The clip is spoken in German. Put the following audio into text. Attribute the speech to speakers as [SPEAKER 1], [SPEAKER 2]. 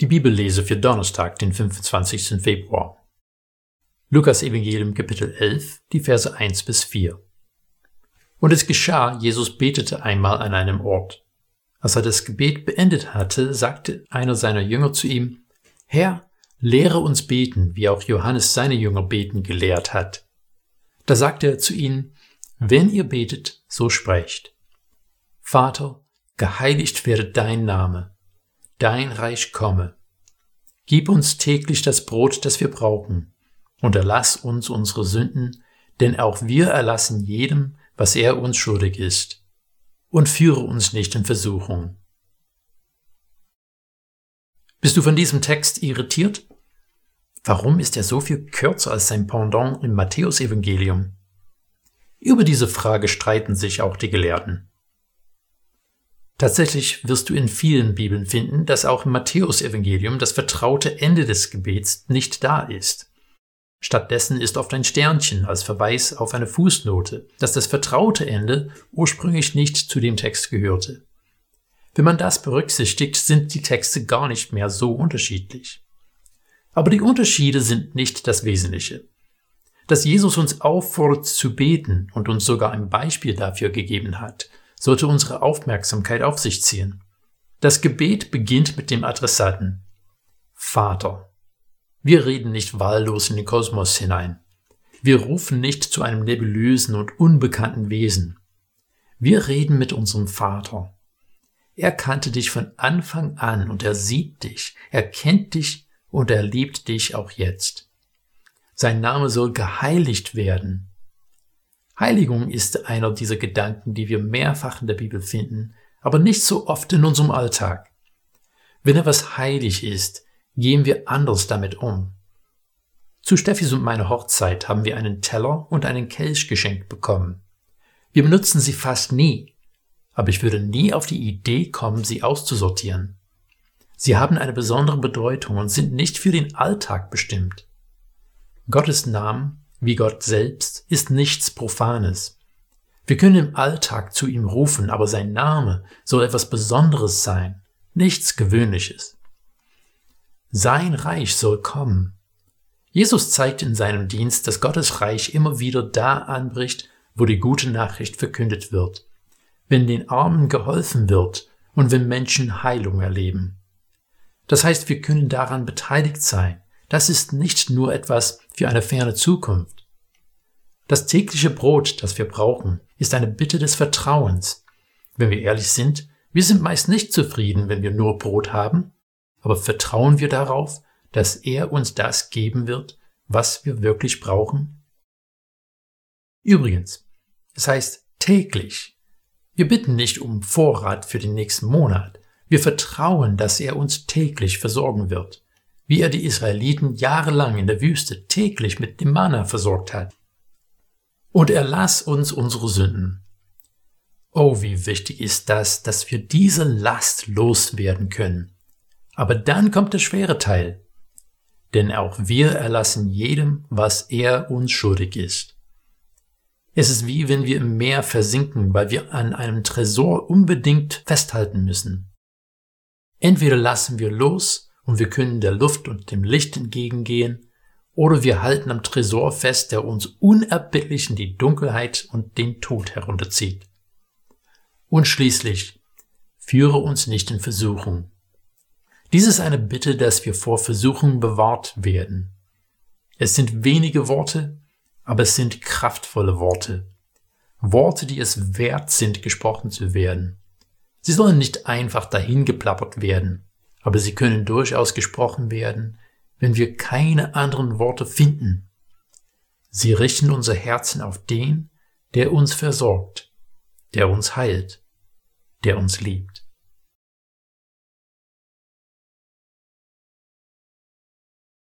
[SPEAKER 1] Die Bibellese für Donnerstag, den 25. Februar. Lukas Evangelium Kapitel 11, die Verse 1 bis 4. Und es geschah, Jesus betete einmal an einem Ort. Als er das Gebet beendet hatte, sagte einer seiner Jünger zu ihm, Herr, lehre uns beten, wie auch Johannes seine Jünger beten gelehrt hat. Da sagte er zu ihnen, wenn ihr betet, so sprecht. Vater, geheiligt werde dein Name dein Reich komme. Gib uns täglich das Brot, das wir brauchen, und erlass uns unsere Sünden, denn auch wir erlassen jedem, was er uns schuldig ist. Und führe uns nicht in Versuchung. Bist du von diesem Text irritiert? Warum ist er so viel kürzer als sein Pendant im Matthäusevangelium? Über diese Frage streiten sich auch die Gelehrten. Tatsächlich wirst du in vielen Bibeln finden, dass auch im Matthäusevangelium das vertraute Ende des Gebets nicht da ist. Stattdessen ist oft ein Sternchen als Verweis auf eine Fußnote, dass das vertraute Ende ursprünglich nicht zu dem Text gehörte. Wenn man das berücksichtigt, sind die Texte gar nicht mehr so unterschiedlich. Aber die Unterschiede sind nicht das Wesentliche. Dass Jesus uns auffordert zu beten und uns sogar ein Beispiel dafür gegeben hat, sollte unsere Aufmerksamkeit auf sich ziehen. Das Gebet beginnt mit dem Adressaten. Vater. Wir reden nicht wahllos in den Kosmos hinein. Wir rufen nicht zu einem nebulösen und unbekannten Wesen. Wir reden mit unserem Vater. Er kannte dich von Anfang an und er sieht dich, er kennt dich und er liebt dich auch jetzt. Sein Name soll geheiligt werden. Heiligung ist einer dieser Gedanken, die wir mehrfach in der Bibel finden, aber nicht so oft in unserem Alltag. Wenn etwas heilig ist, gehen wir anders damit um. Zu Steffis und meiner Hochzeit haben wir einen Teller und einen Kelch geschenkt bekommen. Wir benutzen sie fast nie, aber ich würde nie auf die Idee kommen, sie auszusortieren. Sie haben eine besondere Bedeutung und sind nicht für den Alltag bestimmt. Gottes Namen wie Gott selbst, ist nichts Profanes. Wir können im Alltag zu ihm rufen, aber sein Name soll etwas Besonderes sein, nichts Gewöhnliches. Sein Reich soll kommen. Jesus zeigt in seinem Dienst, dass Gottes Reich immer wieder da anbricht, wo die gute Nachricht verkündet wird, wenn den Armen geholfen wird und wenn Menschen Heilung erleben. Das heißt, wir können daran beteiligt sein, das ist nicht nur etwas für eine ferne Zukunft. Das tägliche Brot, das wir brauchen, ist eine Bitte des Vertrauens. Wenn wir ehrlich sind, wir sind meist nicht zufrieden, wenn wir nur Brot haben, aber vertrauen wir darauf, dass er uns das geben wird, was wir wirklich brauchen? Übrigens, es heißt täglich. Wir bitten nicht um Vorrat für den nächsten Monat. Wir vertrauen, dass er uns täglich versorgen wird wie er die Israeliten jahrelang in der Wüste täglich mit dem Manna versorgt hat. Und erlass uns unsere Sünden. Oh, wie wichtig ist das, dass wir diese Last loswerden können. Aber dann kommt der schwere Teil. Denn auch wir erlassen jedem, was er uns schuldig ist. Es ist wie wenn wir im Meer versinken, weil wir an einem Tresor unbedingt festhalten müssen. Entweder lassen wir los und wir können der Luft und dem Licht entgegengehen, oder wir halten am Tresor fest, der uns unerbittlich in die Dunkelheit und den Tod herunterzieht. Und schließlich, führe uns nicht in Versuchung. Dies ist eine Bitte, dass wir vor Versuchung bewahrt werden. Es sind wenige Worte, aber es sind kraftvolle Worte. Worte, die es wert sind, gesprochen zu werden. Sie sollen nicht einfach dahingeplappert werden aber sie können durchaus gesprochen werden, wenn wir keine anderen Worte finden. Sie richten unser Herzen auf den, der uns versorgt, der uns heilt, der uns liebt.